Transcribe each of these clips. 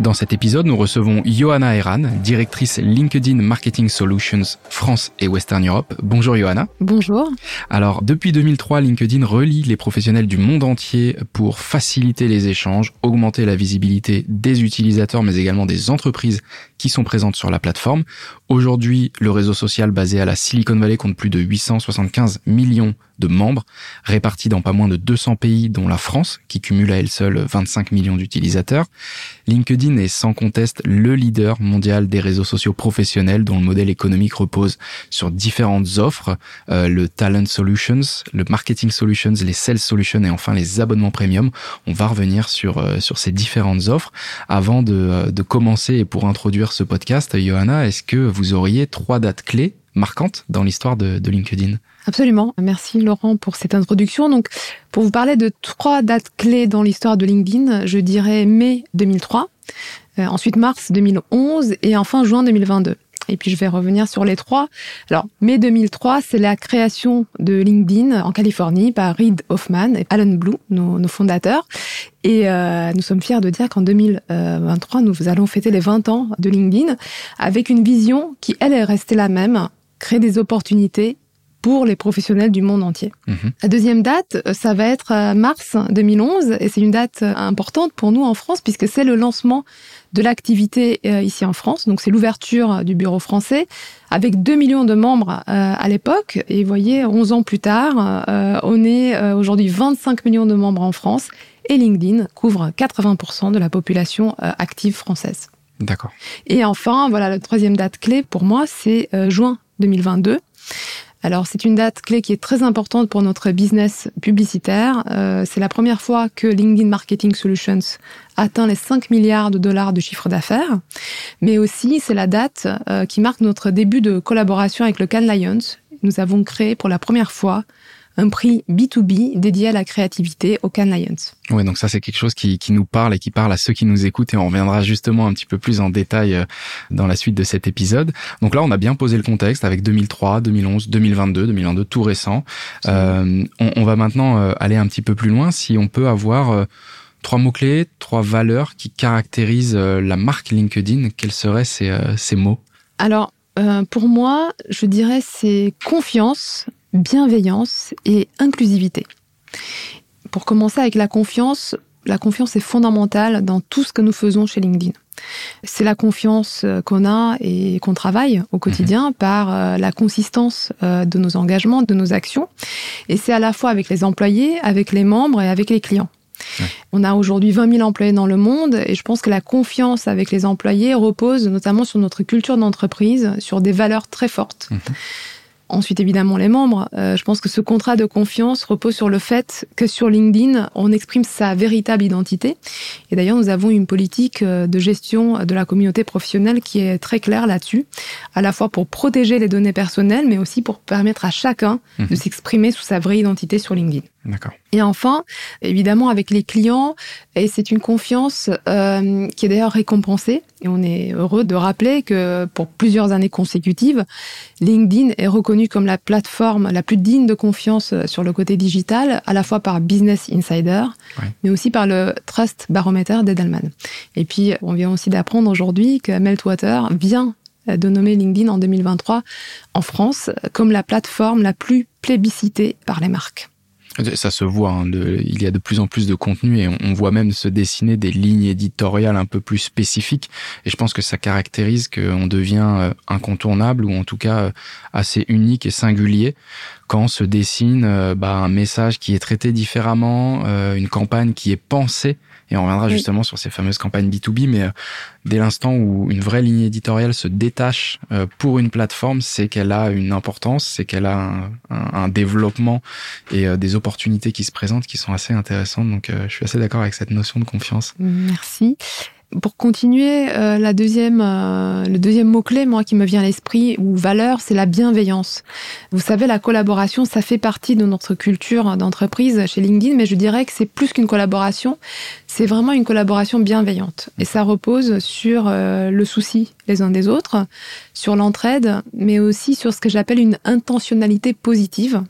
Dans cet épisode, nous recevons Johanna Eran, directrice LinkedIn Marketing Solutions France et Western Europe. Bonjour Johanna. Bonjour. Alors, depuis 2003, LinkedIn relie les professionnels du monde entier pour faciliter les échanges, augmenter la visibilité des utilisateurs, mais également des entreprises qui sont présentes sur la plateforme. Aujourd'hui, le réseau social basé à la Silicon Valley compte plus de 875 millions de membres, répartis dans pas moins de 200 pays, dont la France, qui cumule à elle seule 25 millions d'utilisateurs. LinkedIn est sans conteste le leader mondial des réseaux sociaux professionnels dont le modèle économique repose sur différentes offres, euh, le Talent Solutions, le Marketing Solutions, les Sales Solutions et enfin les abonnements premium. On va revenir sur, euh, sur ces différentes offres. Avant de, euh, de commencer et pour introduire ce podcast, Johanna, est-ce que vous auriez trois dates clés marquantes dans l'histoire de, de LinkedIn Absolument. Merci Laurent pour cette introduction. Donc, pour vous parler de trois dates clés dans l'histoire de LinkedIn, je dirais mai 2003, euh, ensuite mars 2011 et enfin juin 2022. Et puis je vais revenir sur les trois. Alors, mai 2003, c'est la création de LinkedIn en Californie par Reid Hoffman et Alan Blue, nos, nos fondateurs. Et euh, nous sommes fiers de dire qu'en 2023, nous allons fêter les 20 ans de LinkedIn avec une vision qui, elle, est restée la même, créer des opportunités pour les professionnels du monde entier. Mmh. La deuxième date, euh, ça va être euh, mars 2011 et c'est une date euh, importante pour nous en France puisque c'est le lancement de l'activité ici en France. Donc c'est l'ouverture du bureau français avec 2 millions de membres à l'époque et vous voyez 11 ans plus tard, on est aujourd'hui 25 millions de membres en France et LinkedIn couvre 80% de la population active française. D'accord. Et enfin, voilà, la troisième date clé pour moi, c'est juin 2022. Alors c'est une date clé qui est très importante pour notre business publicitaire. Euh, c'est la première fois que LinkedIn Marketing Solutions atteint les 5 milliards de dollars de chiffre d'affaires, mais aussi c'est la date euh, qui marque notre début de collaboration avec le Cannes Lions. Nous avons créé pour la première fois un prix B2B dédié à la créativité au Cannes Lions. Oui, donc ça c'est quelque chose qui, qui, nous parle et qui parle à ceux qui nous écoutent et on reviendra justement un petit peu plus en détail euh, dans la suite de cet épisode. Donc là, on a bien posé le contexte avec 2003, 2011, 2022, 2022 tout récent. Euh, on, on, va maintenant euh, aller un petit peu plus loin. Si on peut avoir trois mots-clés, trois valeurs qui caractérisent la marque LinkedIn, quels seraient ces, ces mots? Alors, pour moi, je dirais c'est confiance, bienveillance et inclusivité. Pour commencer avec la confiance, la confiance est fondamentale dans tout ce que nous faisons chez LinkedIn. C'est la confiance qu'on a et qu'on travaille au quotidien mmh. par la consistance de nos engagements, de nos actions. Et c'est à la fois avec les employés, avec les membres et avec les clients. Ouais. On a aujourd'hui 20 000 employés dans le monde et je pense que la confiance avec les employés repose notamment sur notre culture d'entreprise, sur des valeurs très fortes. Mmh. Ensuite, évidemment, les membres. Euh, je pense que ce contrat de confiance repose sur le fait que sur LinkedIn, on exprime sa véritable identité. Et d'ailleurs, nous avons une politique euh, de gestion de la communauté professionnelle qui est très claire là-dessus, à la fois pour protéger les données personnelles, mais aussi pour permettre à chacun mmh. de s'exprimer sous sa vraie identité sur LinkedIn. D'accord. Et enfin, évidemment, avec les clients, et c'est une confiance euh, qui est d'ailleurs récompensée. Et on est heureux de rappeler que pour plusieurs années consécutives, LinkedIn est reconnu comme la plateforme la plus digne de confiance sur le côté digital, à la fois par Business Insider, ouais. mais aussi par le Trust Barometer d'Edelman. Et puis, on vient aussi d'apprendre aujourd'hui que Meltwater vient de nommer LinkedIn en 2023 en France comme la plateforme la plus plébiscitée par les marques. Ça se voit, hein, de, il y a de plus en plus de contenu et on, on, voit même se dessiner des lignes éditoriales un peu plus spécifiques. Et je pense que ça caractérise qu'on devient incontournable ou en tout cas assez unique et singulier quand se dessine bah, un message qui est traité différemment, euh, une campagne qui est pensée et on reviendra oui. justement sur ces fameuses campagnes B2B, mais euh, dès l'instant où une vraie ligne éditoriale se détache euh, pour une plateforme, c'est qu'elle a une importance, c'est qu'elle a un, un, un, développement et euh, des opportunités qui se présentent qui sont assez intéressantes. Donc je suis assez d'accord avec cette notion de confiance. Merci. Pour continuer, euh, la deuxième, euh, le deuxième mot-clé, moi, qui me vient à l'esprit, ou valeur, c'est la bienveillance. Vous savez, la collaboration, ça fait partie de notre culture d'entreprise chez LinkedIn, mais je dirais que c'est plus qu'une collaboration, c'est vraiment une collaboration bienveillante. Et ça repose sur euh, le souci les uns des autres, sur l'entraide, mais aussi sur ce que j'appelle une intentionnalité positive.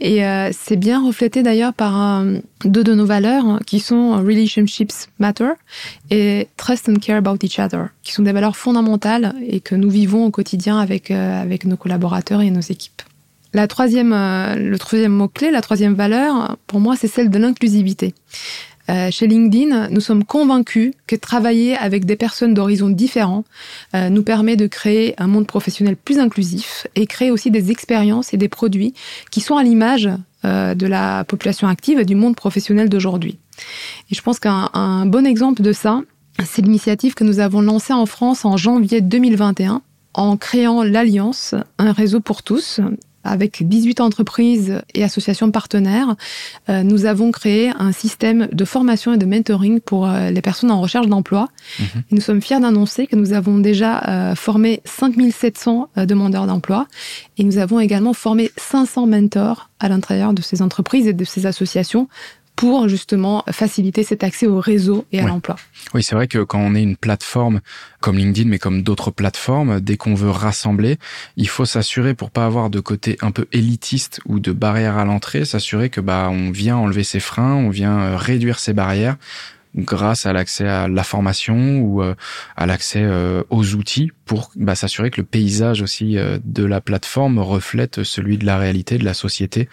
Et euh, c'est bien reflété d'ailleurs par euh, deux de nos valeurs hein, qui sont Relationships Matter et Trust and Care About Each Other, qui sont des valeurs fondamentales et que nous vivons au quotidien avec, euh, avec nos collaborateurs et nos équipes. La troisième, le troisième mot-clé, la troisième valeur, pour moi, c'est celle de l'inclusivité. Euh, chez LinkedIn, nous sommes convaincus que travailler avec des personnes d'horizons différents euh, nous permet de créer un monde professionnel plus inclusif et créer aussi des expériences et des produits qui sont à l'image euh, de la population active et du monde professionnel d'aujourd'hui. Et je pense qu'un bon exemple de ça, c'est l'initiative que nous avons lancée en France en janvier 2021 en créant l'Alliance, un réseau pour tous, avec 18 entreprises et associations partenaires, euh, nous avons créé un système de formation et de mentoring pour euh, les personnes en recherche d'emploi. Mhm. Nous sommes fiers d'annoncer que nous avons déjà euh, formé 5700 demandeurs d'emploi et nous avons également formé 500 mentors à l'intérieur de ces entreprises et de ces associations pour justement faciliter cet accès au réseau et à l'emploi. Oui, c'est vrai que quand on est une plateforme comme LinkedIn, mais comme d'autres plateformes, dès qu'on veut rassembler, il faut s'assurer pour pas avoir de côté un peu élitiste ou de barrière à l'entrée, s'assurer que bah on vient enlever ses freins, on vient euh, réduire ses barrières grâce à l'accès à la formation ou euh, à l'accès euh, aux outils pour bah, s'assurer que le paysage aussi euh, de la plateforme reflète celui de la réalité de la société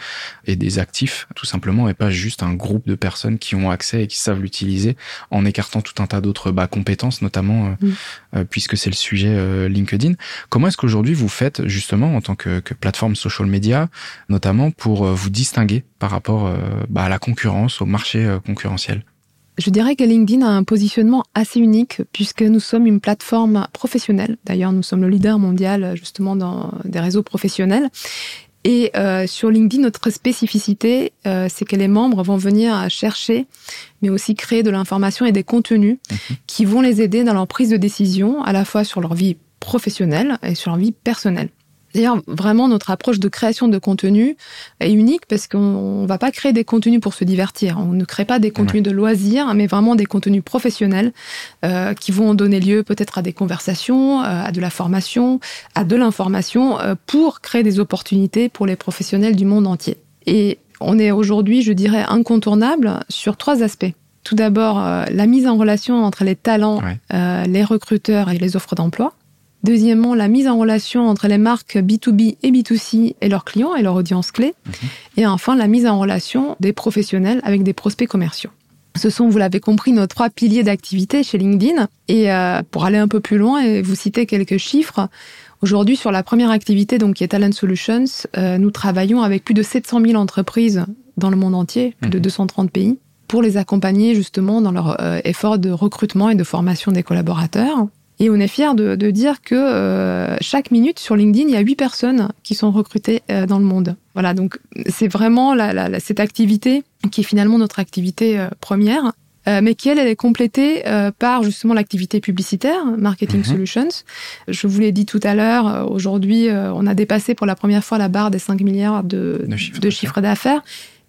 et des actifs tout simplement et pas juste un groupe de personnes qui ont accès et qui savent l'utiliser en écartant tout un tas d'autres bah, compétences notamment puisque c'est le sujet LinkedIn. Comment est-ce qu'aujourd'hui vous faites justement en tant que, que, plateforme social media notamment pour vous distinguer par rapport bah, à la concurrence, au marché concurrentiel? Je dirais que LinkedIn a un positionnement assez unique puisque nous sommes une plateforme professionnelle. D'ailleurs, nous sommes le leader mondial justement dans des réseaux professionnels. Et euh, sur LinkedIn, notre spécificité, euh, c'est que les membres vont venir chercher, mais aussi créer de l'information et des contenus mhm. qui vont les aider dans leur prise de décision, à la fois sur leur vie professionnelle et sur leur vie personnelle. D'ailleurs, vraiment, notre approche de création de contenu est unique parce qu'on ne va pas créer des contenus pour se divertir. On ne crée pas des contenus de loisirs, mais vraiment des contenus professionnels euh, qui vont donner lieu peut-être à des conversations, euh, à de la formation, à de l'information euh, pour créer des opportunités pour les professionnels du monde entier. Et on est aujourd'hui, je dirais, incontournable sur trois aspects. Tout d'abord, la mise en relation entre les talents, les recruteurs et les offres d'emploi. Deuxièmement, la mise en relation entre les marques B2B et B2C et leurs clients et leur audience clé. Mhm. Et enfin, la mise en relation des professionnels avec des prospects commerciaux. Ce sont, vous l'avez compris, nos trois piliers d'activité chez LinkedIn. Et euh, pour aller un peu plus loin et vous citer quelques chiffres, aujourd'hui sur la première activité, donc qui est Talent Solutions, euh, nous travaillons avec plus de 700 000 entreprises dans le monde entier, plus de 230 mhm. pays, pour les accompagner justement dans leur euh, effort de recrutement et de formation des collaborateurs. Et on est fier de, dire que euh, chaque minute sur LinkedIn, il y a huit personnes qui sont recrutées euh, dans le monde. Voilà, donc c'est vraiment la, cette activité qui est finalement notre activité euh, première, mais qui elle, elle est complétée par justement l'activité publicitaire, Marketing mhm. Solutions. Je vous l'ai dit tout à l'heure, aujourd'hui, on a dépassé pour la première fois la barre des 5 milliards de, de chiffre d'affaires.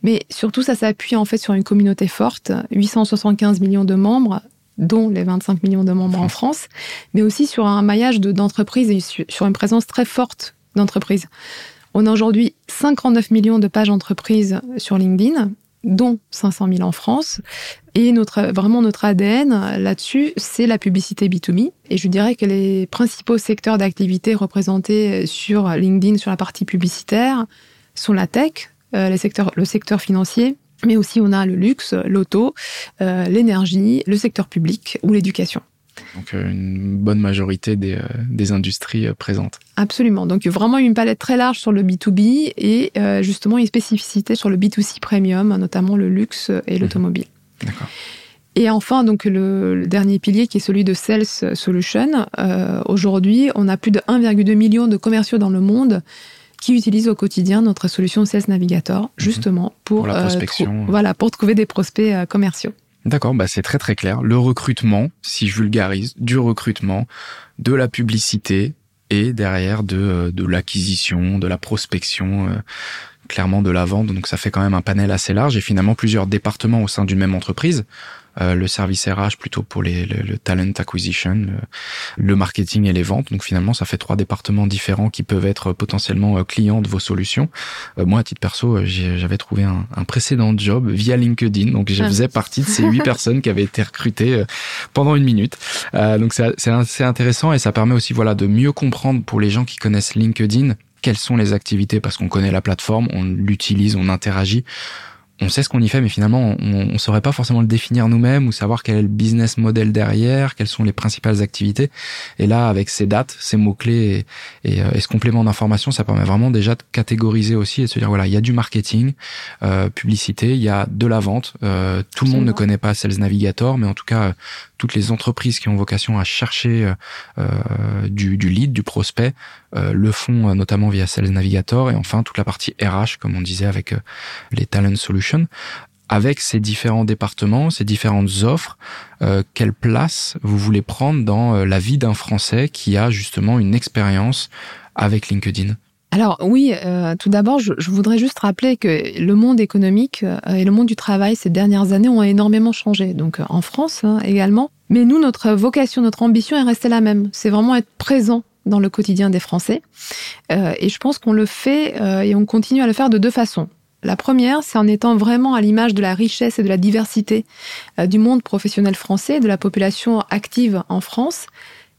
Mais surtout, ça s'appuie en fait sur une communauté forte, 875 millions de membres, dont les 25 millions de membres en France, mais aussi sur un maillage d'entreprises et sur une présence très forte d'entreprises. On a aujourd'hui 59 millions de pages entreprises sur LinkedIn, dont 500 000 en France. Et notre, vraiment notre ADN là-dessus, c'est la publicité B2B. Et je dirais que les principaux secteurs d'activité représentés sur LinkedIn, sur la partie publicitaire, sont la tech, euh, les secteurs, le secteur financier, mais aussi on a le luxe, l'auto, euh, l'énergie, le secteur public ou l'éducation. Donc euh, une bonne majorité des, euh, des industries présentes. Absolument. Donc vraiment une palette très large sur le B2B et justement une spécificité sur le B2C premium, notamment le luxe et mhm. l'automobile. D'accord. Et enfin, donc le, dernier pilier qui est celui de Sales Solution. Aujourd'hui, on a plus de 1,2 million de commerciaux dans le monde qui utilisent au quotidien notre solution Sales Navigator, mhm. justement pour, pour, la euh, prospection. voilà, pour trouver des prospects euh, commerciaux. D'accord, bah c'est très très clair. Le recrutement, si je vulgarise, du recrutement, de la publicité et derrière de, euh, de l'acquisition, de la prospection, euh, clairement de la vente. Donc ça fait quand même un panel assez large et finalement plusieurs départements au sein d'une même entreprise. Euh, le service RH plutôt pour les, le, talent acquisition, le, marketing et les ventes. Donc finalement, ça fait trois départements différents qui peuvent être potentiellement euh, clients de vos solutions. Euh, moi, à titre perso, j'avais trouvé un, un, précédent job via LinkedIn, donc je ah. faisais partie de ces huit personnes qui avaient été recrutées pendant une minute. donc c'est assez intéressant et ça permet aussi voilà de mieux comprendre pour les gens qui connaissent LinkedIn quelles sont les activités parce qu'on connaît la plateforme, on l'utilise, on interagit on sait ce qu'on y fait, mais finalement, on ne saurait pas forcément le définir nous-mêmes ou savoir quel est le business model derrière, quelles sont les principales activités. Et là, avec ces dates, ces mots-clés et, euh, ce complément d'information, ça permet vraiment déjà de catégoriser aussi et de se dire, voilà, il y a du marketing, euh, publicité, il y a de la vente. Euh, tout le monde ne connaît pas Sales Navigator, mais en tout cas, toutes les entreprises qui ont vocation à chercher euh, euh, du, lead, du prospect, euh, le font notamment via Sales Navigator et enfin toute la partie RH, comme on disait avec les Talent Solutions. Avec ces différents départements, ces différentes offres, quelle place vous voulez prendre dans la vie d'un Français qui a justement une expérience avec LinkedIn? Alors oui, euh, tout d'abord, je, voudrais juste rappeler que le monde économique euh, et le monde du travail ces dernières années ont énormément changé. Donc euh, en France hein, également. Mais nous, notre vocation, notre ambition est restée la même. C'est vraiment être présent dans le quotidien des Français. et je pense qu'on le fait et on continue à le faire de deux façons. La première, c'est en étant vraiment à l'image de la richesse et de la diversité du monde professionnel français, de la population active en France,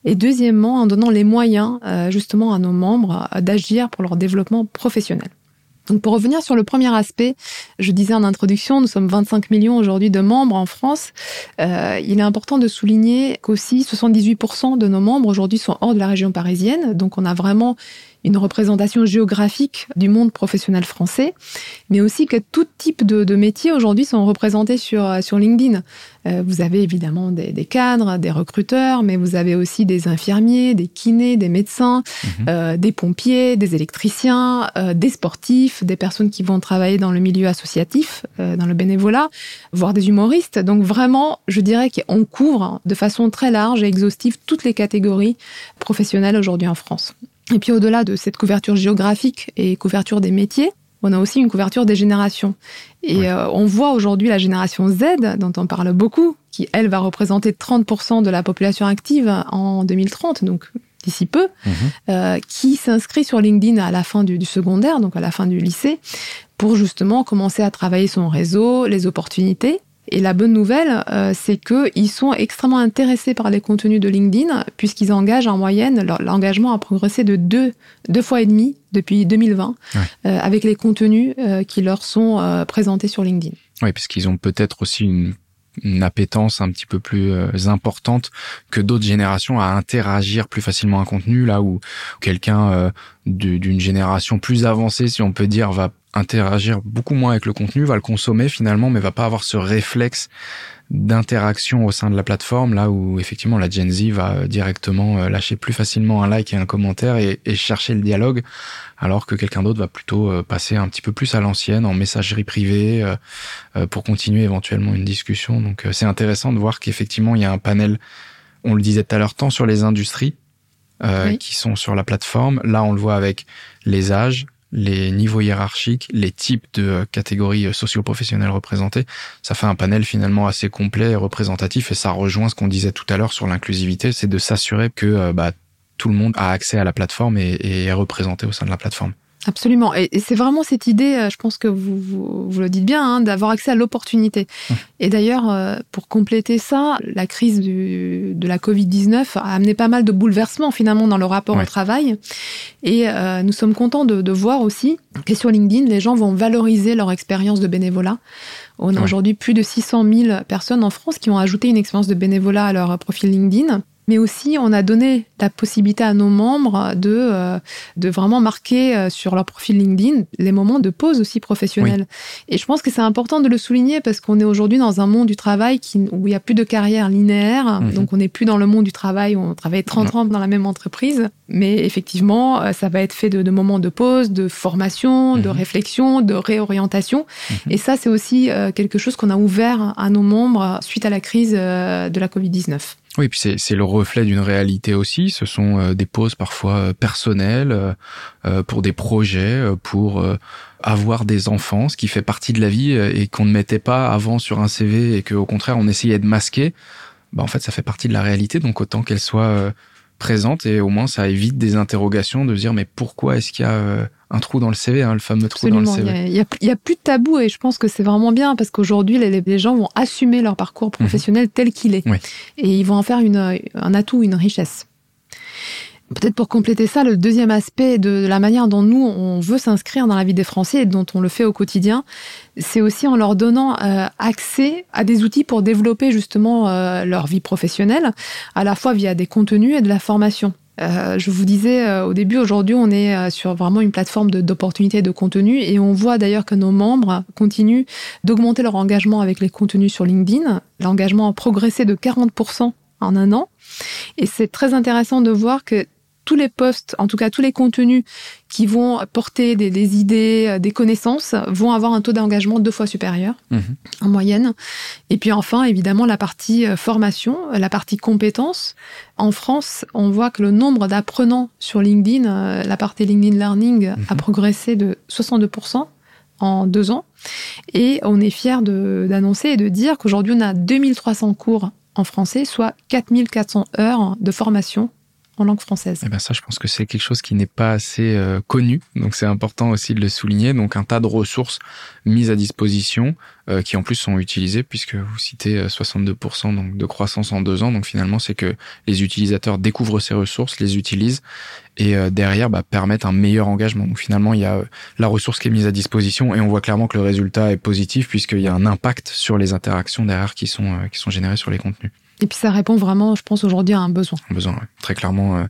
et deuxièmement, en donnant les moyens euh, justement à nos membres euh, d'agir pour leur développement professionnel. Donc pour revenir sur le premier aspect, je disais en introduction, nous sommes 25 millions aujourd'hui de membres en France. Euh, il est important de souligner qu'aussi 78% de nos membres aujourd'hui sont hors de la région parisienne. Donc on a vraiment une représentation géographique du monde professionnel français, mais aussi que tout type de, de métiers aujourd'hui sont représentés sur, sur LinkedIn. Euh, vous avez évidemment des, des, cadres, des recruteurs, mais vous avez aussi des infirmiers, des kinés, des médecins, mhm. euh, des pompiers, des électriciens, euh, des sportifs, des personnes qui vont travailler dans le milieu associatif, euh, dans le bénévolat, voire des humoristes. Donc vraiment, je dirais qu'on couvre de façon très large et exhaustive toutes les catégories professionnelles aujourd'hui en France. Et puis au-delà de cette couverture géographique et couverture des métiers, on a aussi une couverture des générations. Et euh, on voit aujourd'hui la génération Z, dont on parle beaucoup, qui, elle, va représenter 30% de la population active en 2030, donc d'ici peu, mhm. euh, qui s'inscrit sur LinkedIn à la fin du, du, secondaire, donc à la fin du lycée, pour justement commencer à travailler son réseau, les opportunités. Et la bonne nouvelle, euh, c'est qu'ils sont extrêmement intéressés par les contenus de LinkedIn, puisqu'ils engagent en moyenne, l'engagement a progressé de deux, deux fois et demi depuis 2020, euh, avec les contenus euh, qui leur sont euh, présentés sur LinkedIn. Oui, puisqu'ils ont peut-être aussi une une appétence un petit peu plus importante que d'autres générations à interagir plus facilement un contenu là où quelqu'un d'une génération plus avancée si on peut dire va interagir beaucoup moins avec le contenu, va le consommer finalement, mais va pas avoir ce réflexe d'interaction au sein de la plateforme, là où effectivement la Gen Z va directement euh, lâcher plus facilement un like et un commentaire et, chercher le dialogue, alors que quelqu'un d'autre va plutôt euh, passer un petit peu plus à l'ancienne, en messagerie privée, euh, pour continuer éventuellement une discussion. Donc c'est intéressant de voir qu'effectivement il y a un panel, on le disait tout à l'heure, tant sur les industries, qui sont sur la plateforme. Là, on le voit avec les âges, les niveaux hiérarchiques, les types de euh, catégories euh, socio-professionnelles représentées. Ça fait un panel finalement assez complet et représentatif et ça rejoint ce qu'on disait tout à l'heure sur l'inclusivité, c'est de s'assurer que euh, bah, tout le monde a accès à la plateforme et, et est représenté au sein de la plateforme. Absolument. Et, c'est vraiment cette idée, euh, je pense que vous, vous, le dites bien, hein, d'avoir accès à l'opportunité. Et d'ailleurs, euh, pour compléter ça, la crise du, de la Covid-19 a amené pas mal de bouleversements finalement dans le rapport au travail. Et euh, nous sommes contents de, de, voir aussi que sur LinkedIn, les gens vont valoriser leur expérience de bénévolat. On a aujourd'hui plus de 600 000 personnes en France qui ont ajouté une expérience de bénévolat à leur profil LinkedIn. Mais aussi on a donné la possibilité à nos membres de, euh, de vraiment marquer euh, sur leur profil LinkedIn les moments de pause aussi professionnelle. Et je pense que c'est important de le souligner parce qu'on est aujourd'hui dans un monde du travail qui, où il n'y a plus de carrière linéaire, mhm. donc on n'est plus dans le monde du travail où on travaille 30 ans dans la même entreprise, mais effectivement, euh, ça va être fait de, de moments de pause, de formation, de mhm. réflexion, de réorientation. Mhm. Et ça, c'est aussi quelque chose qu'on a ouvert à nos membres suite à la crise de la Covid-19. Oui, puis c'est le reflet d'une réalité aussi. Ce sont euh, des pauses parfois euh, personnelles euh, pour des projets, pour avoir des enfants, ce qui fait partie de la vie et qu'on ne mettait pas avant sur un CV et qu'au contraire on essayait de masquer. Bah en fait, ça fait partie de la réalité, donc autant qu'elle soit présente et au moins ça évite des interrogations de dire mais pourquoi est-ce qu'il y a euh, un trou dans le CV, hein, le fameux trou dans le CV. Il y, a, plus de tabou et je pense que c'est vraiment bien parce qu'aujourd'hui les, gens vont assumer leur parcours mhm. professionnel tel qu'il est et ils vont en faire une, un atout, une richesse. Peut-être pour compléter ça, le deuxième aspect de la manière dont nous, on veut s'inscrire dans la vie des Français et dont on le fait au quotidien, c'est aussi en leur donnant euh, accès à des outils pour développer justement euh, leur vie professionnelle, à la fois via des contenus et de la formation. Euh, je vous disais au début, aujourd'hui, on est sur vraiment une plateforme d'opportunités de, de contenu et on voit d'ailleurs que nos membres continuent d'augmenter leur engagement avec les contenus sur LinkedIn. L'engagement a progressé de 40% en un an. Et c'est très intéressant de voir que tous les posts, en tout cas tous les contenus qui vont porter des, idées, euh, des connaissances, vont avoir un taux d'engagement deux fois supérieur mhm. en moyenne. Et puis enfin, évidemment, la partie euh, formation, la partie compétences. En France, on voit que le nombre d'apprenants sur LinkedIn, euh, la partie LinkedIn Learning, a mhm. progressé de 62% en deux ans. Et on est fier d'annoncer et de dire qu'aujourd'hui, on a 2300 cours en français, soit 4400 heures de formation en langue française. Eh ben ça, je pense que c'est quelque chose qui n'est pas assez euh, connu, donc c'est important aussi de le souligner. Donc un tas de ressources mises à disposition euh, qui en plus sont utilisées, puisque vous citez 62% euh, donc de croissance en deux ans. Donc finalement, c'est que les utilisateurs découvrent ces ressources, les utilisent et derrière bah, permettent un meilleur engagement. Donc finalement, il y a la ressource qui est mise à disposition et on voit clairement que le résultat est positif puisqu'il y a un impact sur les interactions derrière qui sont générées sur les contenus. Et puis ça répond vraiment, je pense, aujourd'hui à un besoin. Un besoin, très clairement. Euh.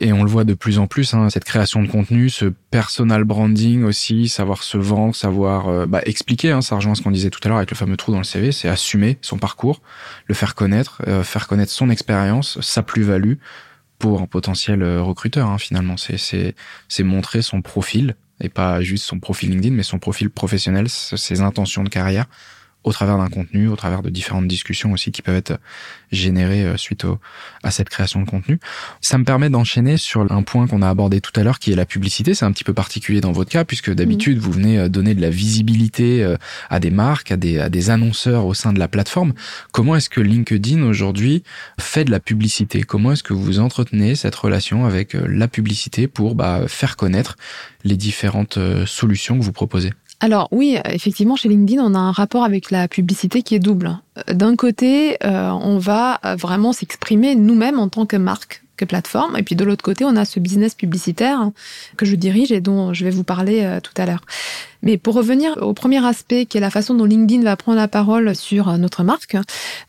Et on le voit de plus en plus, hein, cette création de contenu, ce personal branding aussi, savoir se vendre, savoir euh, bah, expliquer, hein, ça rejoint ce qu'on disait tout à l'heure avec le fameux trou dans le CV, c'est assumer son parcours, le faire connaître, euh, faire connaître son expérience, sa plus-value pour un potentiel recruteur hein, finalement. C'est montrer son profil et pas juste son profil LinkedIn, mais son profil professionnel, ses intentions de carrière au travers d'un contenu, au travers de différentes discussions aussi qui peuvent être générées euh, suite au, à cette création de contenu. Ça me permet d'enchaîner sur un point qu'on a abordé tout à l'heure qui est la publicité. C'est un petit peu particulier dans votre cas puisque d'habitude vous venez euh, donner de la visibilité euh, à des marques, à des, à des annonceurs au sein de la plateforme. Comment est-ce que LinkedIn aujourd'hui fait de la publicité? Comment est-ce que vous entretenez cette relation avec la publicité pour bah, faire connaître les différentes solutions que vous proposez? Alors oui, effectivement, chez LinkedIn, on a un rapport avec la publicité qui est double. D'un côté, euh, on va vraiment s'exprimer nous-mêmes en tant que marque Et puis de l'autre côté, on a ce business publicitaire que je dirige et dont je vais vous parler euh, tout à l'heure. Mais pour revenir au premier aspect, qui est la façon dont LinkedIn va prendre la parole sur euh, notre marque,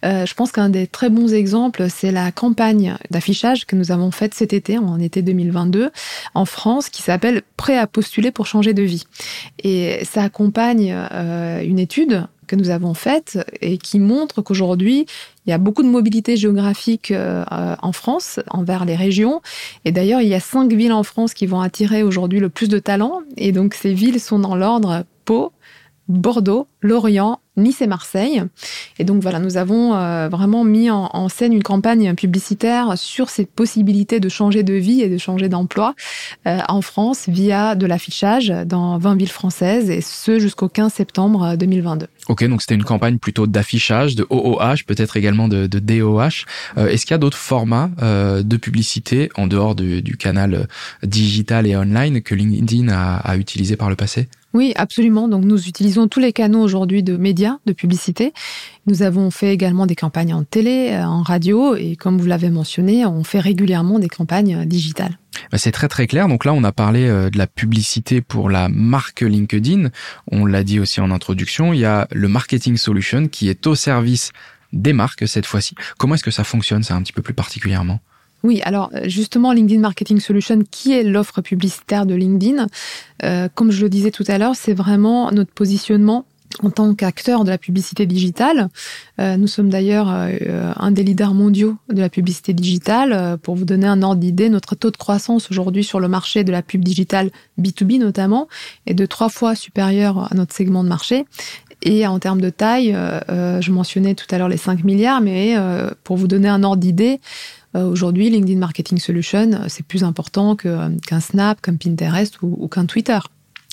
euh, je pense qu'un des très bons exemples, c'est la campagne d'affichage que nous avons faite cet été, en été 2022, en France, qui s'appelle Prêt à postuler pour changer de vie. Et ça accompagne une étude que nous avons faite et qui montre qu'aujourd'hui, il y a beaucoup de mobilité géographique euh, en France envers les régions. Et d'ailleurs, il y a cinq villes en France qui vont attirer aujourd'hui le plus de talents. Et donc, ces villes sont dans l'ordre Pau, Bordeaux, Lorient, Nice et Marseille. Et donc voilà, nous avons euh, vraiment mis en, scène une campagne publicitaire sur ces possibilités de changer de vie et de changer d'emploi euh, en France via de l'affichage dans 20 villes françaises et ce jusqu'au 15 septembre 2022. Ok, donc c'était une campagne plutôt d'affichage, de OOH, peut-être également de, DOH. Euh, est-ce qu'il y a d'autres formats de publicité en dehors du, canal digital et online que LinkedIn a utilisé par le passé? Oui, absolument. Donc nous utilisons tous les canaux aujourd'hui de médias, de publicité. Nous avons fait également des campagnes en télé, euh, en radio, et comme vous l'avez mentionné, on fait régulièrement des campagnes euh, digitales. Bah, c'est très très clair. Donc là, on a parlé euh, de la publicité pour la marque LinkedIn. On l'a dit aussi en introduction. Il y a le marketing solution qui est au service des marques cette fois-ci. Comment est-ce que ça fonctionne, ça un petit peu plus particulièrement? Oui, alors justement, LinkedIn Marketing Solution, qui est l'offre publicitaire de LinkedIn, euh, comme je le disais tout à l'heure, c'est vraiment notre positionnement en tant qu'acteur de la publicité digitale. Euh, nous sommes d'ailleurs euh, un des leaders mondiaux de la publicité digitale. Euh, pour vous donner un ordre d'idée, notre taux de croissance aujourd'hui sur le marché de la pub digitale B2B notamment est de trois fois supérieur à notre segment de marché. Et en termes de taille, je mentionnais tout à l'heure les 5 milliards, mais pour vous donner un ordre d'idée, aujourd'hui, LinkedIn Marketing Solution, c'est plus important qu'un Snap, qu'un Pinterest ou qu'un Twitter.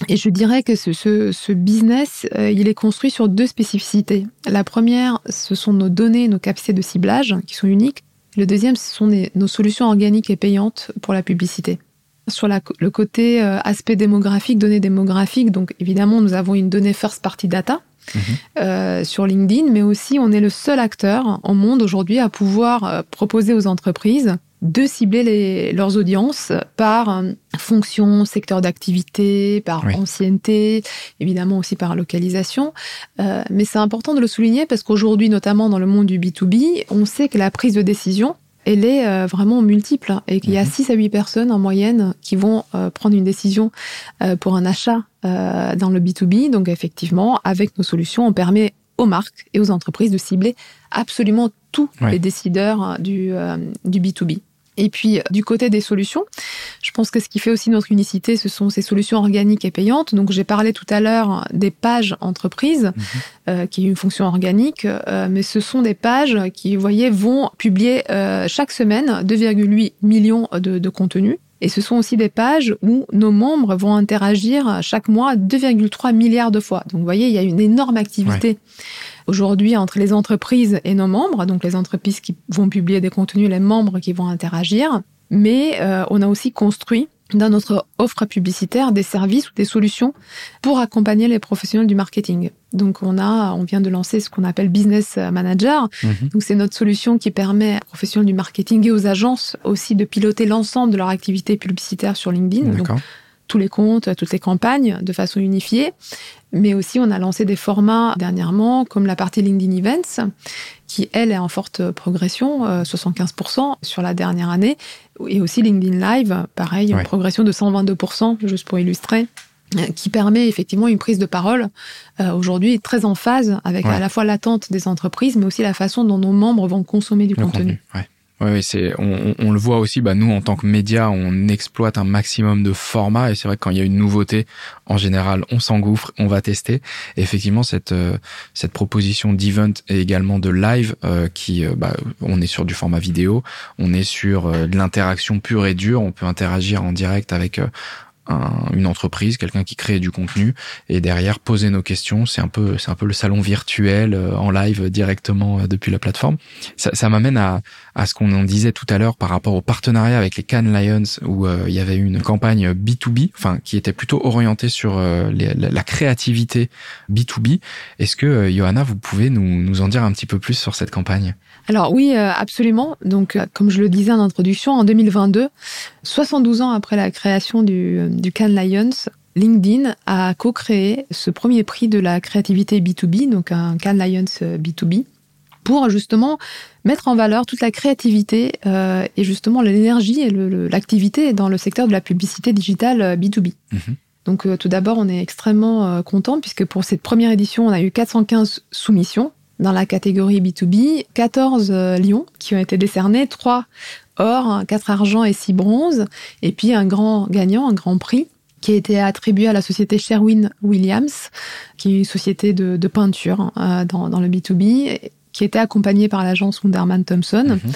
Et je dirais que ce, business, euh, il est construit sur deux spécificités. La première, ce sont nos données, nos capacités de ciblage qui sont uniques. Le deuxième, ce sont nos solutions organiques et payantes pour la publicité. Sur le côté euh, aspect démographique, données démographiques, donc évidemment, nous avons une donnée first party data, euh, sur LinkedIn, mais aussi on est le seul acteur au monde aujourd'hui à pouvoir euh, proposer aux entreprises de cibler les, leurs audiences par euh, fonction, secteur d'activité, par ancienneté, évidemment aussi par localisation. Euh, mais c'est important de le souligner parce qu'aujourd'hui, notamment dans le monde du B2B, on sait que la prise de décision, elle est euh, vraiment multiple et qu'il y a 6 mhm. à 8 personnes en moyenne qui vont prendre une décision pour un achat dans le B2B. Donc effectivement, avec nos solutions, on permet aux marques et aux entreprises de cibler absolument tous les décideurs du, du B2B. Et puis, du côté des solutions, je pense que ce qui fait aussi notre unicité, ce sont ces solutions organiques et payantes. Donc, j'ai parlé tout à l'heure des pages entreprises, mhm. euh, qui est une fonction organique, euh, mais ce sont des pages qui, vous voyez, vont publier euh, chaque semaine 2,8 millions de, de contenus. Et ce sont aussi des pages où nos membres vont interagir chaque mois 2,3 milliards de fois. Donc, vous voyez, il y a une énorme activité aujourd'hui entre les entreprises et nos membres, donc les entreprises qui vont publier des contenus, les membres qui vont interagir. Mais euh, on a aussi construit dans notre offre publicitaire des services ou des solutions pour accompagner les professionnels du marketing. Donc on a, on vient de lancer ce qu'on appelle Business Manager. Mhm. Donc c'est notre solution qui permet aux professionnels du marketing et aux agences aussi de piloter l'ensemble de leur activité publicitaire sur LinkedIn. Donc, tous les comptes, toutes les campagnes de façon unifiée. Mais aussi, on a lancé des formats dernièrement, comme la partie LinkedIn Events, qui, elle, est en forte progression, 75% euh, sur la dernière année. Et aussi LinkedIn Live, pareil, une progression de 122%, juste pour illustrer euh, qui permet effectivement une prise de parole euh, aujourd'hui très en phase avec à la fois l'attente des entreprises, mais aussi la façon dont nos membres vont consommer du contenu. Oui, c'est on, on, le voit aussi. Bah nous, en tant que média, on exploite un maximum de formats et c'est vrai que quand il y a une nouveauté, en général, on s'engouffre, on va tester. Effectivement, cette euh, cette proposition d'event et également de live, euh, qui, euh, bah, on est sur du format vidéo, on est sur de l'interaction pure et dure. On peut interagir en direct avec une entreprise, quelqu'un qui crée du contenu et derrière poser nos questions. C'est un peu, c'est un peu le salon virtuel euh, en live directement euh, depuis la plateforme. Ça, ça m'amène à, à ce qu'on en disait tout à l'heure par rapport au partenariat avec les Cannes Lions où euh, il y avait une campagne B2B, enfin qui était plutôt orientée sur la, créativité B2B. Est-ce que Johanna, vous pouvez nous, nous en dire un petit peu plus sur cette campagne? Alors oui, absolument. Donc, comme je le disais en introduction, en 2022, 72 ans après la création du, du Cannes Lions, LinkedIn a co-créé ce premier prix de la créativité B2B, donc un Cannes Lions B2B, pour justement mettre en valeur toute la créativité euh, et justement l'énergie et l'activité dans le secteur de la publicité digitale B2B. Euh, mhm. Donc euh, tout d'abord, on est extrêmement content puisque pour cette première édition, on a eu 415 soumissions dans la catégorie B2B, 14 lions qui ont été décernés, 3 or, 4 argent et 6 bronzes, et puis un grand gagnant, un grand prix qui a été attribué à la société Sherwin Williams, qui est une société de, peinture euh, dans, dans, le B2B, qui était accompagnée par l'agence Wunderman Thompson. Mhm.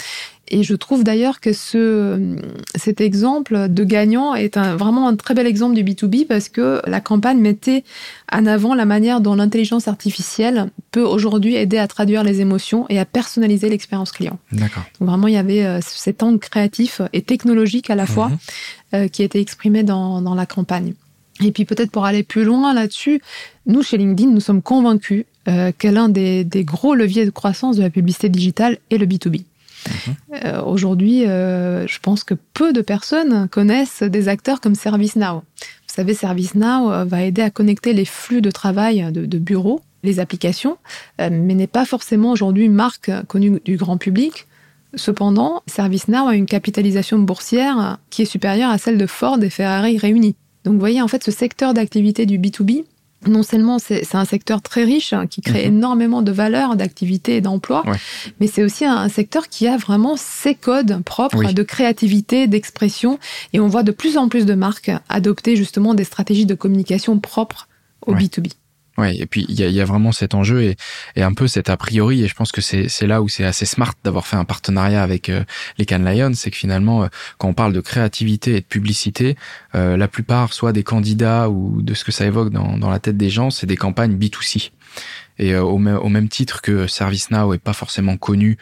Et je trouve d'ailleurs que ce, cet exemple de gagnant est un, vraiment un très bel exemple du B2B parce que la campagne mettait en avant la manière dont l'intelligence artificielle peut aujourd'hui aider à traduire les émotions et à personnaliser l'expérience client. D'accord. Donc vraiment, il y avait euh, cet angle créatif et technologique à la fois mhm. euh, qui était exprimé dans, dans la campagne. Et puis peut-être pour aller plus loin là-dessus, nous chez LinkedIn, nous sommes convaincus euh, que l'un des, des gros leviers de croissance de la publicité digitale est le B2B. Euh, aujourd'hui, euh, je pense que peu de personnes connaissent des acteurs comme ServiceNow. Vous savez, ServiceNow euh, va aider à connecter les flux de travail de, de bureaux, les applications, mais n'est pas forcément aujourd'hui une marque connue du grand public Cependant, ServiceNow a une capitalisation boursière qui est supérieure à celle de Ford et Ferrari réunis. Donc vous voyez, en fait, ce secteur d'activité du B2B, non seulement c'est un secteur très riche hein, qui crée mhm. énormément de valeur, d'activité et d'emploi, mais c'est aussi un, secteur qui a vraiment ses codes propres de créativité, d'expression. Et on voit de plus en plus de marques adopter justement des stratégies de communication propres au B2B. Ouais, et puis il y a, y a, vraiment cet enjeu et, et, un peu cet a priori, et je pense que c'est là où c'est assez smart d'avoir fait un partenariat avec euh, les Cannes Lions, c'est que finalement, euh, quand on parle de créativité et de publicité, euh, la plupart, soit des candidats ou de ce que ça évoque dans, dans la tête des gens, c'est des campagnes B2C. Et au, même, au, même titre que ServiceNow est pas forcément connu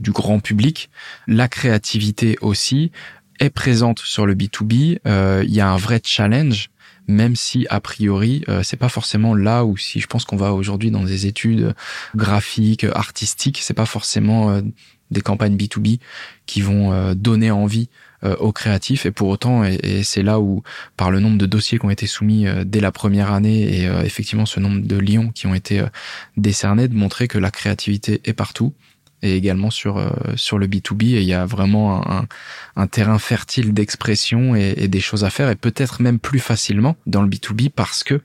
du grand public, la créativité aussi est présente sur le B2B. Il y a un vrai challenge même si a priori euh, c'est pas forcément là où si je pense qu'on va aujourd'hui dans des études graphiques, artistiques, c'est pas forcément euh, des campagnes B2B qui vont euh, donner envie aux créatifs. Et pour autant et, c'est là où par le nombre de dossiers qui ont été soumis dès la première année et effectivement ce nombre de lions qui ont été décernés de montrer que la créativité est partout et également sur euh, sur le B2B et il y a vraiment un, un terrain fertile d'expression et, et, des choses à faire et peut-être même plus facilement dans le B2B parce que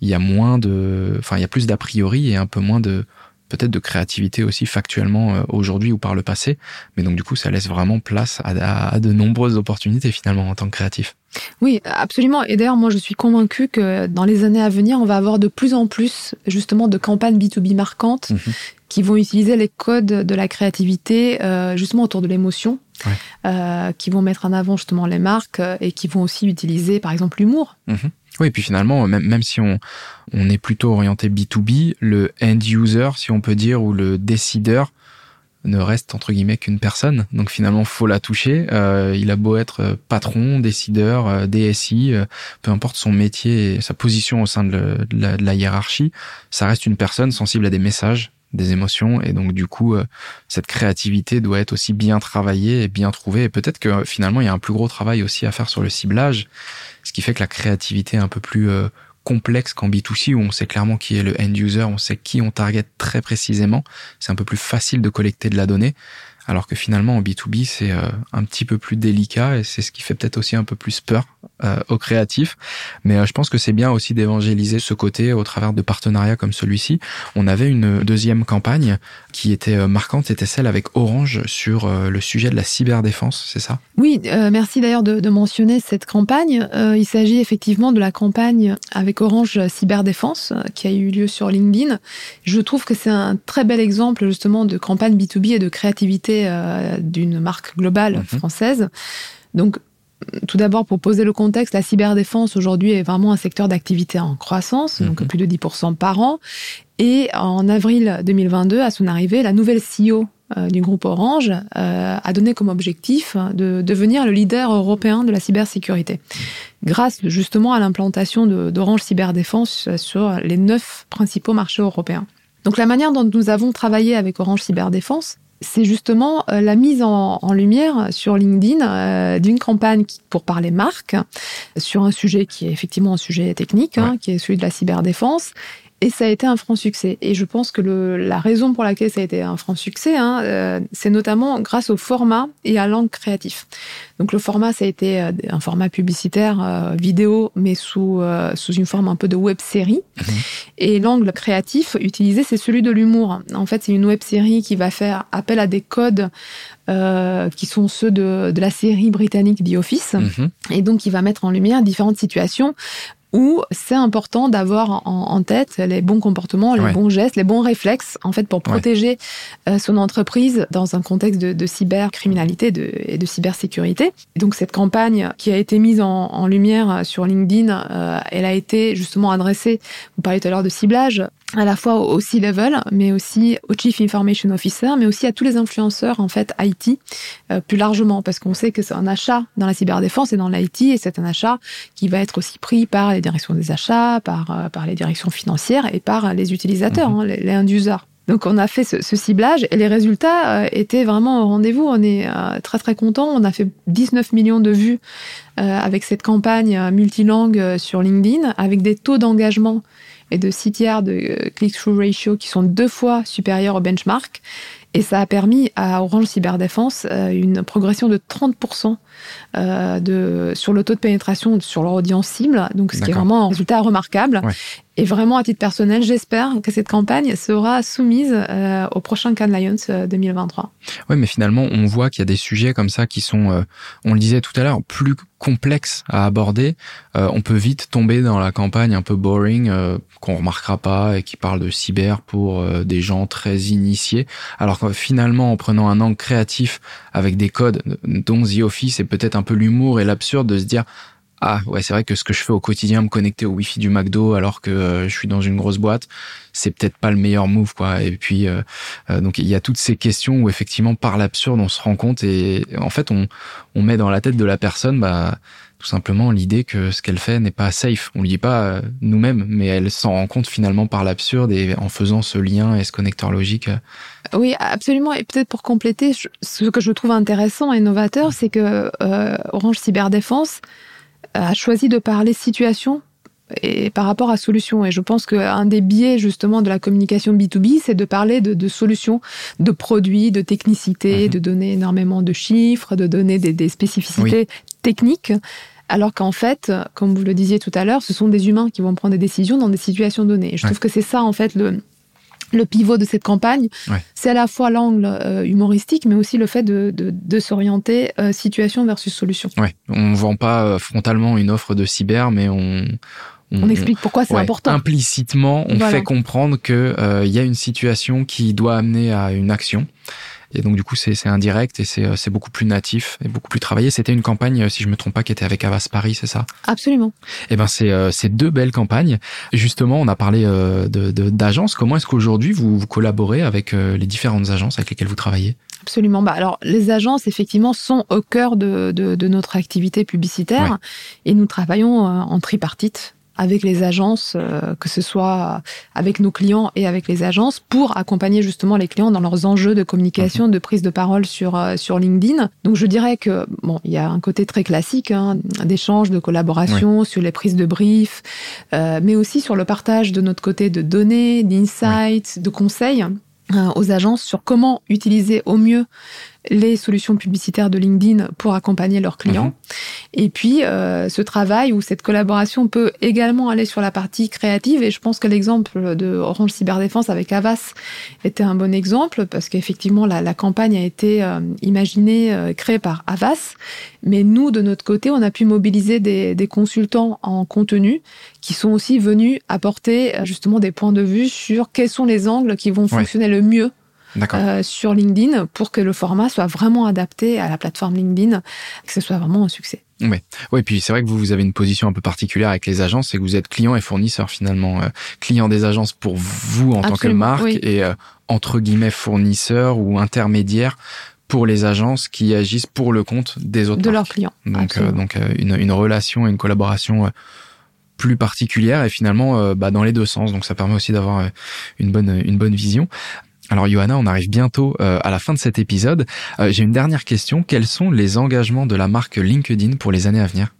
il y a moins de enfin il y a plus d'a priori et un peu moins de peut-être de créativité aussi factuellement euh, aujourd'hui ou par le passé mais donc du coup ça laisse vraiment place à, à de nombreuses opportunités finalement en tant que créatif. Oui, absolument. Et d'ailleurs, moi, je suis convaincue que dans les années à venir, on va avoir de plus en plus, justement, de campagnes B2B marquantes mhm qui vont utiliser les codes de la créativité euh, justement autour de l'émotion, euh, qui vont mettre en avant justement les marques euh, et qui vont aussi utiliser par exemple l'humour. Mhm. Oui, et puis finalement, même, même si on, on est plutôt orienté B2B, le end user, si on peut dire, ou le décideur, ne reste entre guillemets qu'une personne. Donc finalement, faut la toucher. Euh, il a beau être patron, décideur, DSI, euh, peu importe son métier et sa position au sein de, la, de, la, hiérarchie, ça reste une personne sensible à des messages, des émotions. Et donc du coup euh, cette créativité doit être aussi bien travaillée et bien trouvée. Et peut-être que finalement il y a un plus gros travail aussi à faire sur le ciblage ce qui fait que la créativité est un peu plus euh, complexe qu'en B2C où on sait clairement qui est le end user, on sait qui on target très précisément, c'est un peu plus facile de collecter de la donnée alors que finalement en B2B c'est euh, un petit peu plus délicat et c'est ce qui fait peut-être aussi un peu plus peur euh, aux créatifs. Mais euh, je pense que c'est bien aussi d'évangéliser ce côté au travers de partenariats comme celui-ci. On avait une deuxième campagne qui était marquante, c'était celle avec Orange sur le sujet de la cyberdéfense, c'est ça? Oui, merci d'ailleurs de, de, mentionner cette campagne. il s'agit effectivement de la campagne avec Orange Cyberdéfense qui a eu lieu sur LinkedIn. Je trouve que c'est un très bel exemple justement de campagne B2B et de créativité euh, d'une marque globale mhm. française. Donc, tout d'abord, pour poser le contexte, la cyberdéfense aujourd'hui est vraiment un secteur d'activité en croissance, donc mhm. plus de 10% par an. Et en avril 2022, à son arrivée, la nouvelle CEO euh, du groupe Orange euh, a donné comme objectif de devenir le leader européen de la cybersécurité, grâce justement à l'implantation d'Orange Cyberdéfense sur les neuf principaux marchés européens. Donc la manière dont nous avons travaillé avec Orange Cyberdéfense, c'est justement euh, la mise en, lumière sur LinkedIn euh, d'une campagne pour parler marque sur un sujet qui est effectivement un sujet technique, hein, qui est celui de la cyberdéfense, et ça a été un franc succès. Et je pense que le, la raison pour laquelle ça a été un franc succès, hein, euh, c'est notamment grâce au format et à l'angle créatif. Donc le format, ça a été euh, un format publicitaire euh, vidéo, mais sous, sous une forme un peu de web série. Mhm. Et l'angle créatif utilisé, c'est celui de l'humour. En fait, c'est une web série qui va faire appel à des codes euh, qui sont ceux de, de, la série britannique The Office. Mhm. Et donc, il va mettre en lumière différentes situations où c'est important d'avoir en, tête les bons comportements, les bons gestes, les bons réflexes, en fait, pour protéger euh, son entreprise dans un contexte de, de cybercriminalité de, et de cybersécurité. donc, cette campagne qui a été mise en, lumière sur LinkedIn, euh, elle a été justement adressée, vous parliez tout à l'heure de ciblage, à la fois au C-level, mais aussi au Chief Information Officer, mais aussi à tous les influenceurs, en fait, IT, euh, plus largement, parce qu'on sait que c'est un achat dans la cyberdéfense et dans l'IT, et c'est un achat qui va être aussi pris par les directions des achats, par, euh, par les directions financières et par les utilisateurs, mhm. hein, les, les end-users. Donc on a fait ce, ce, ciblage et les résultats euh, étaient vraiment au rendez-vous. On est euh, très très content. On a fait 19 millions de vues euh, avec cette campagne multilangue sur LinkedIn, avec des taux d'engagement et de CTR de click-through ratio qui sont deux fois supérieurs au benchmark. Et ça a permis à Orange Cyberdéfense euh, une progression de 30% euh, de, sur le taux de pénétration sur leur audience cible, donc ce qui est vraiment un résultat remarquable. Et vraiment, à titre personnel, j'espère que cette campagne sera soumise euh, au prochain Cannes Lions 2023. Oui, mais finalement, on voit qu'il y a des sujets comme ça qui sont, on le disait tout à l'heure, plus complexes à aborder. on peut vite tomber dans la campagne un peu boring qu'on remarquera pas et qui parle de cyber pour des gens très initiés. Alors que finalement, en prenant un angle créatif avec des codes, dont The Office et peut-être un l'humour et l'absurde de se dire ah ouais c'est vrai que ce que je fais au quotidien me connecter au wifi du McDo alors que euh, je suis dans une grosse boîte c'est peut-être pas le meilleur move quoi et puis euh, euh, donc il y a toutes ces questions où effectivement par l'absurde on se rend compte et en fait on on met dans la tête de la personne bah tout simplement l'idée que ce qu'elle fait n'est pas safe. On ne dit pas nous-mêmes, mais elle s'en rend compte finalement par l'absurde et en faisant ce lien et ce connecteur logique. Euh. Oui, absolument. Et peut-être pour compléter, ce que je trouve intéressant et novateur, c'est que euh, Orange Cyberdéfense a choisi de parler situation et par rapport à solution. Et je pense qu'un des biais justement de la communication B2B, c'est de parler de, de, solutions, de produits, de technicité, mhm. de donner énormément de chiffres, de donner des, des spécificités techniques. Alors qu'en fait, comme vous le disiez tout à l'heure, ce sont des humains qui vont prendre des décisions dans des situations données. Et je trouve que c'est ça, en fait, le, le pivot de cette campagne. C'est à la fois l'angle euh, humoristique, mais aussi le fait de, de, de s'orienter euh, situation versus solution. Ouais. On vend pas euh, frontalement une offre de cyber, mais on, on, explique pourquoi c'est important. Implicitement, on fait comprendre qu'il euh, y a une situation qui doit amener à une action. Et donc du coup, c'est indirect et euh, c'est beaucoup plus natif et beaucoup plus travaillé. C'était une campagne, euh, si je me trompe pas, qui était avec Avas Paris, c'est ça? Absolument. Et eh ben c'est c'est deux belles campagnes. Justement, on a parlé de d'agences. Comment est-ce qu'aujourd'hui vous, vous, collaborez avec les différentes agences avec lesquelles vous travaillez? Absolument. Bah alors, les agences, effectivement, sont au cœur de, de, de notre activité publicitaire et nous travaillons en tripartite avec les agences, euh, que ce soit avec nos clients et avec les agences, pour accompagner justement les clients dans leurs enjeux de communication, mhm. de prise de parole sur euh, sur LinkedIn. Donc je dirais que bon, il y a un côté très classique hein, d'échange, de collaboration sur les prises de briefs, euh, mais aussi sur le partage de notre côté de données, d'insights, de conseils aux agences sur comment utiliser au mieux les solutions publicitaires de LinkedIn pour accompagner leurs clients. Mhm. Et puis, euh, ce travail ou cette collaboration peut également aller sur la partie créative. Et je pense que l'exemple de Orange Cyberdéfense avec Avas était un bon exemple parce qu'effectivement, la, la, campagne a été euh, imaginée, euh, créée par Avas. Mais nous, de notre côté, on a pu mobiliser des, des consultants en contenu qui sont aussi venus apporter justement des points de vue sur quels sont les angles qui vont fonctionner le mieux euh, sur LinkedIn pour que le format soit vraiment adapté à la plateforme LinkedIn, que ce soit vraiment un succès. Oui, oui. Puis c'est vrai que vous, vous avez une position un peu particulière avec les agences, c'est que vous êtes client et fournisseur finalement, euh, client des agences pour vous en tant que marque et euh, entre guillemets fournisseur ou intermédiaire pour les agences qui agissent pour le compte des autres de leurs clients. Donc, donc une, une, relation et une collaboration plus particulière et finalement bah, dans les deux sens. Donc ça permet aussi d'avoir une bonne une bonne vision. Alors Johanna, on arrive bientôt euh, à la fin de cet épisode. Euh, j'ai une dernière question. Quels sont les engagements de la marque LinkedIn pour les années à venir?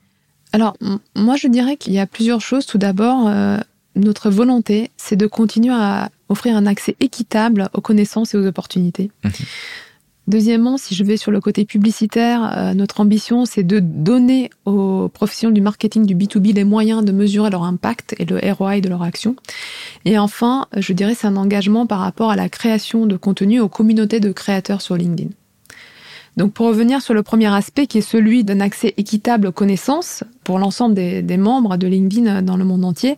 Alors moi je dirais qu'il y a plusieurs choses. Tout d'abord, euh, notre volonté, c'est de continuer à offrir un accès équitable aux connaissances et aux opportunités. Mhm. Deuxièmement, si je vais sur le côté publicitaire, euh, notre ambition, c'est de donner aux professionnels du marketing du B2B les moyens de mesurer leur impact et le ROI de leur action. Et enfin, je dirais, c'est un engagement par rapport à la création de contenu aux communautés de créateurs sur LinkedIn. Donc pour revenir sur le premier aspect qui est celui d'un accès équitable aux connaissances pour l'ensemble des, membres de LinkedIn dans le monde entier,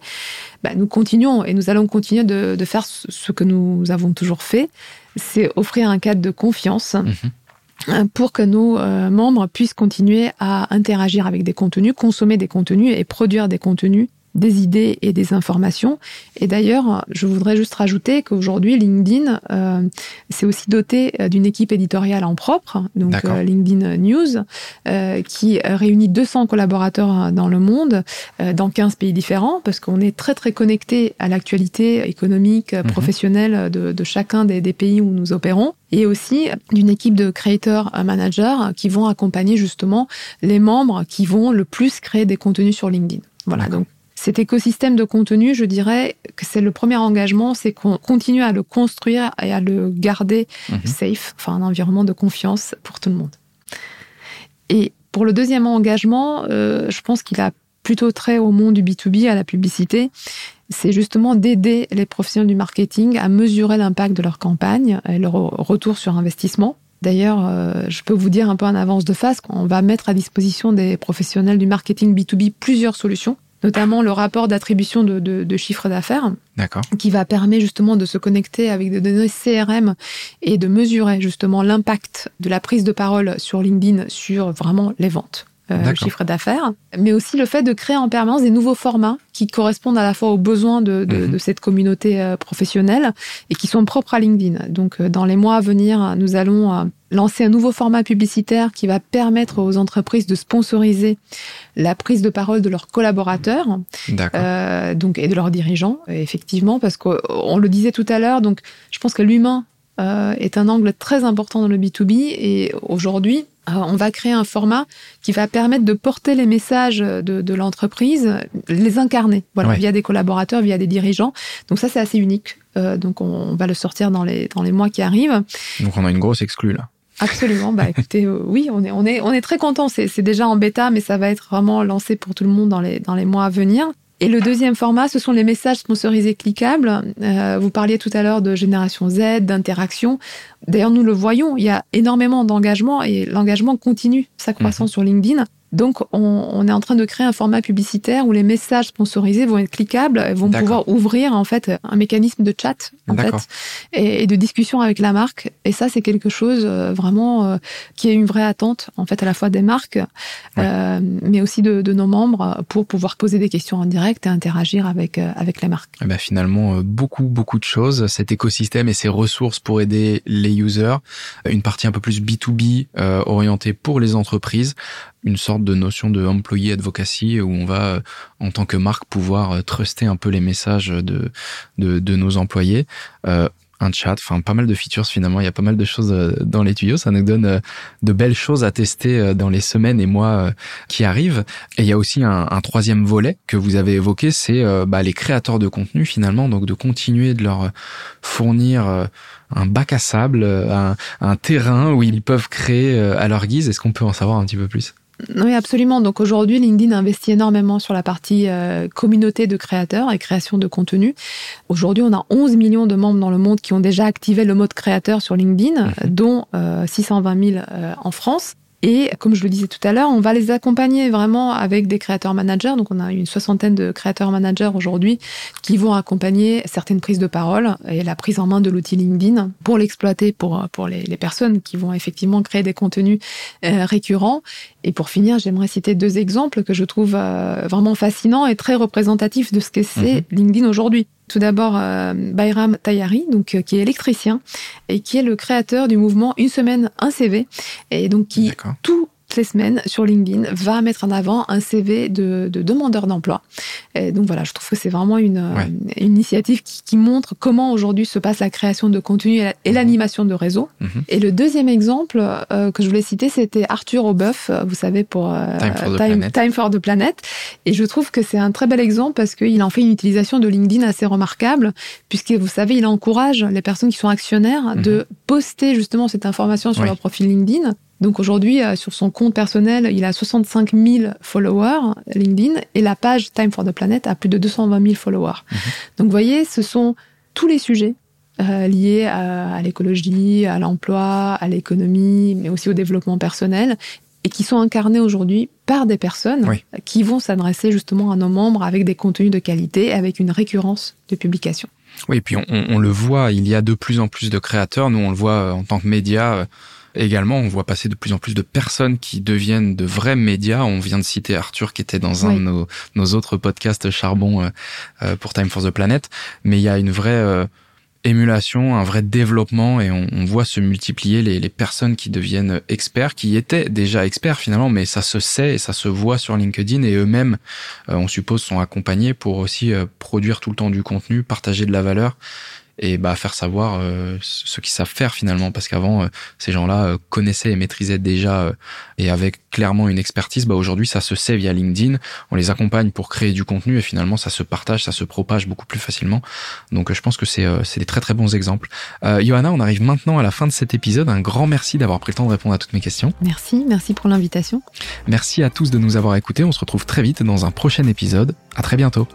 bah, nous continuons et nous allons continuer de faire ce que nous avons toujours fait, c'est offrir un cadre de confiance. Mhm. pour que nos euh, membres puissent continuer à interagir avec des contenus, consommer des contenus et produire des contenus des idées et des informations. Et d'ailleurs, je voudrais juste rajouter qu'aujourd'hui, LinkedIn euh, s'est aussi doté euh, d'une équipe éditoriale en propre, donc euh, LinkedIn News, euh, qui réunit 200 collaborateurs dans le monde, euh, dans 15 pays différents, parce qu'on est très très connecté à l'actualité économique, mhm. professionnelle de, de chacun des, des, pays où nous opérons, et aussi d'une équipe de creator managers qui vont accompagner justement les membres qui vont le plus créer des contenus sur LinkedIn. Voilà, donc cet écosystème de contenu, je dirais que c'est le premier engagement, c'est qu'on continue à le construire et à le garder mhm. safe, enfin un environnement de confiance pour tout le monde. Et pour le deuxième engagement, euh, je pense qu'il a plutôt trait au monde du B2B, à la publicité. C'est justement d'aider les professionnels du marketing à mesurer l'impact de leur campagne et leur retour sur investissement. D'ailleurs, euh, je peux vous dire un peu en avance de face qu'on va mettre à disposition des professionnels du marketing B2B plusieurs solutions notamment le rapport d'attribution de, de, de chiffre d'affaires, qui va permettre justement de se connecter avec des données CRM et de mesurer justement l'impact de la prise de parole sur LinkedIn sur vraiment les ventes. Euh, chiffre d'affaires, mais aussi le fait de créer en permanence des nouveaux formats qui correspondent à la fois aux besoins de, de, mhm. de cette communauté euh, professionnelle et qui sont propres à LinkedIn. Donc, euh, dans les mois à venir, nous allons euh, lancer un nouveau format publicitaire qui va permettre aux entreprises de sponsoriser la prise de parole de leurs collaborateurs, euh, donc et de leurs dirigeants, effectivement, parce qu'on le disait tout à l'heure. Donc, je pense que l'humain euh, est un angle très important dans le B2B et aujourd'hui, euh, on va créer un format qui va permettre de porter les messages de, l'entreprise, les incarner, voilà, via des collaborateurs, via des dirigeants. Donc ça, c'est assez unique. Euh, donc on, va le sortir dans les dans les mois qui arrivent. Donc on a une grosse exclue là. Absolument. Bah écoutez, euh, oui, on est on est on est très content. C'est déjà en bêta, mais ça va être vraiment lancé pour tout le monde dans les dans les mois à venir. Et le deuxième format, ce sont les messages sponsorisés cliquables. Euh, vous parliez tout à l'heure de génération Z, d'interaction. D'ailleurs, nous le voyons, il y a énormément d'engagement et l'engagement continue sa croissance mhm. sur LinkedIn. Donc, on, est en train de créer un format publicitaire où les messages sponsorisés vont être cliquables, vont pouvoir ouvrir en fait un mécanisme de chat en fait et, de discussion avec la marque. Et ça, c'est quelque chose euh, vraiment euh, qui est une vraie attente en fait à la fois des marques, euh, mais aussi de, nos membres pour pouvoir poser des questions en direct et interagir avec avec les marques. Et eh ben finalement, beaucoup beaucoup de choses. Cet écosystème et ses ressources pour aider les users, une partie un peu plus B2B orientée pour les entreprises une sorte de notion de employee advocacy où on va, euh, en tant que marque, pouvoir euh, truster un peu les messages de, de, de nos employés. Euh, un chat, enfin pas mal de features finalement, il y a pas mal de choses dans les tuyaux, ça nous donne de belles choses à tester dans les semaines et mois qui arrivent. Et il y a aussi un, un troisième volet que vous avez évoqué, c'est bah, les créateurs de contenu finalement, donc de continuer de leur fournir un bac à sable, un, un terrain où ils peuvent créer à leur guise. Est-ce qu'on peut en savoir un petit peu plus? Oui, absolument. Donc aujourd'hui, LinkedIn investit énormément sur la partie euh, communauté de créateurs et création de contenu. Aujourd'hui, on a 11 millions de membres dans le monde qui ont déjà activé le mode créateur sur LinkedIn, mhm. dont 620 euh, 000 euh, en France. Et comme je le disais tout à l'heure, on va les accompagner vraiment avec des créateurs managers. Donc on a une soixantaine de créateurs managers aujourd'hui qui vont accompagner certaines prises de parole et la prise en main de l'outil LinkedIn pour l'exploiter pour, pour les, les, personnes qui vont effectivement créer des contenus euh, récurrents. Et pour finir, j'aimerais citer deux exemples que je trouve euh, vraiment fascinants et très représentatifs de ce que c'est mhm. LinkedIn aujourd'hui. Tout d'abord, euh, Bayram Tayari, donc euh, qui est électricien et qui est le créateur du mouvement Une semaine, un CV, et donc qui tout les semaines sur LinkedIn va mettre en avant un CV de, de demandeur d'emploi. donc voilà, je trouve que c'est vraiment une, une initiative qui, qui, montre comment aujourd'hui se passe la création de contenu et mhm. l'animation de réseau. Mhm. Et le deuxième exemple euh, que je voulais citer, c'était Arthur Aubeuf, vous savez, pour euh, Time, for the Planet. Et je trouve que c'est un très bel exemple parce qu'il en fait une utilisation de LinkedIn assez remarquable, puisque vous savez, il encourage les personnes qui sont actionnaires mhm. de poster justement cette information sur leur profil LinkedIn donc aujourd'hui, euh, sur son compte personnel, il a 65 000 followers LinkedIn et la page Time for the Planet a plus de 220 000 followers. Mhm. Donc vous voyez, ce sont tous les sujets euh, liés à, l'écologie, à l'emploi, à l'économie, mais aussi au développement personnel et qui sont incarnés aujourd'hui par des personnes qui vont s'adresser justement à nos membres avec des contenus de qualité, avec une récurrence de publication. Oui, et puis on, on, le voit, il y a de plus en plus de créateurs. Nous, on le voit euh, en tant que média Également, on voit passer de plus en plus de personnes qui deviennent de vrais médias. On vient de citer Arthur qui était dans un de nos, autres podcasts charbon euh, euh, pour Time for the Planet. Mais il y a une vraie euh, émulation, un vrai développement et on, voit se multiplier les, les, personnes qui deviennent experts, qui étaient déjà experts finalement, mais ça se sait et ça se voit sur LinkedIn et eux-mêmes, on suppose, sont accompagnés pour aussi produire tout le temps du contenu, partager de la valeur et bah faire savoir ce qu'ils savent faire finalement parce qu'avant ces gens-là connaissaient et maîtrisaient déjà et avec clairement une expertise. Bah aujourd'hui ça se sait via LinkedIn, on les accompagne pour créer du contenu et finalement ça se partage, ça se propage beaucoup plus facilement. Donc je pense que c'est c'est des très très bons exemples. Johanna, on arrive maintenant à la fin de cet épisode. Un grand merci d'avoir pris le temps de répondre à toutes mes questions. Merci, merci pour l'invitation. Merci à tous de nous avoir écoutés. On se retrouve très vite dans un prochain épisode. À très bientôt.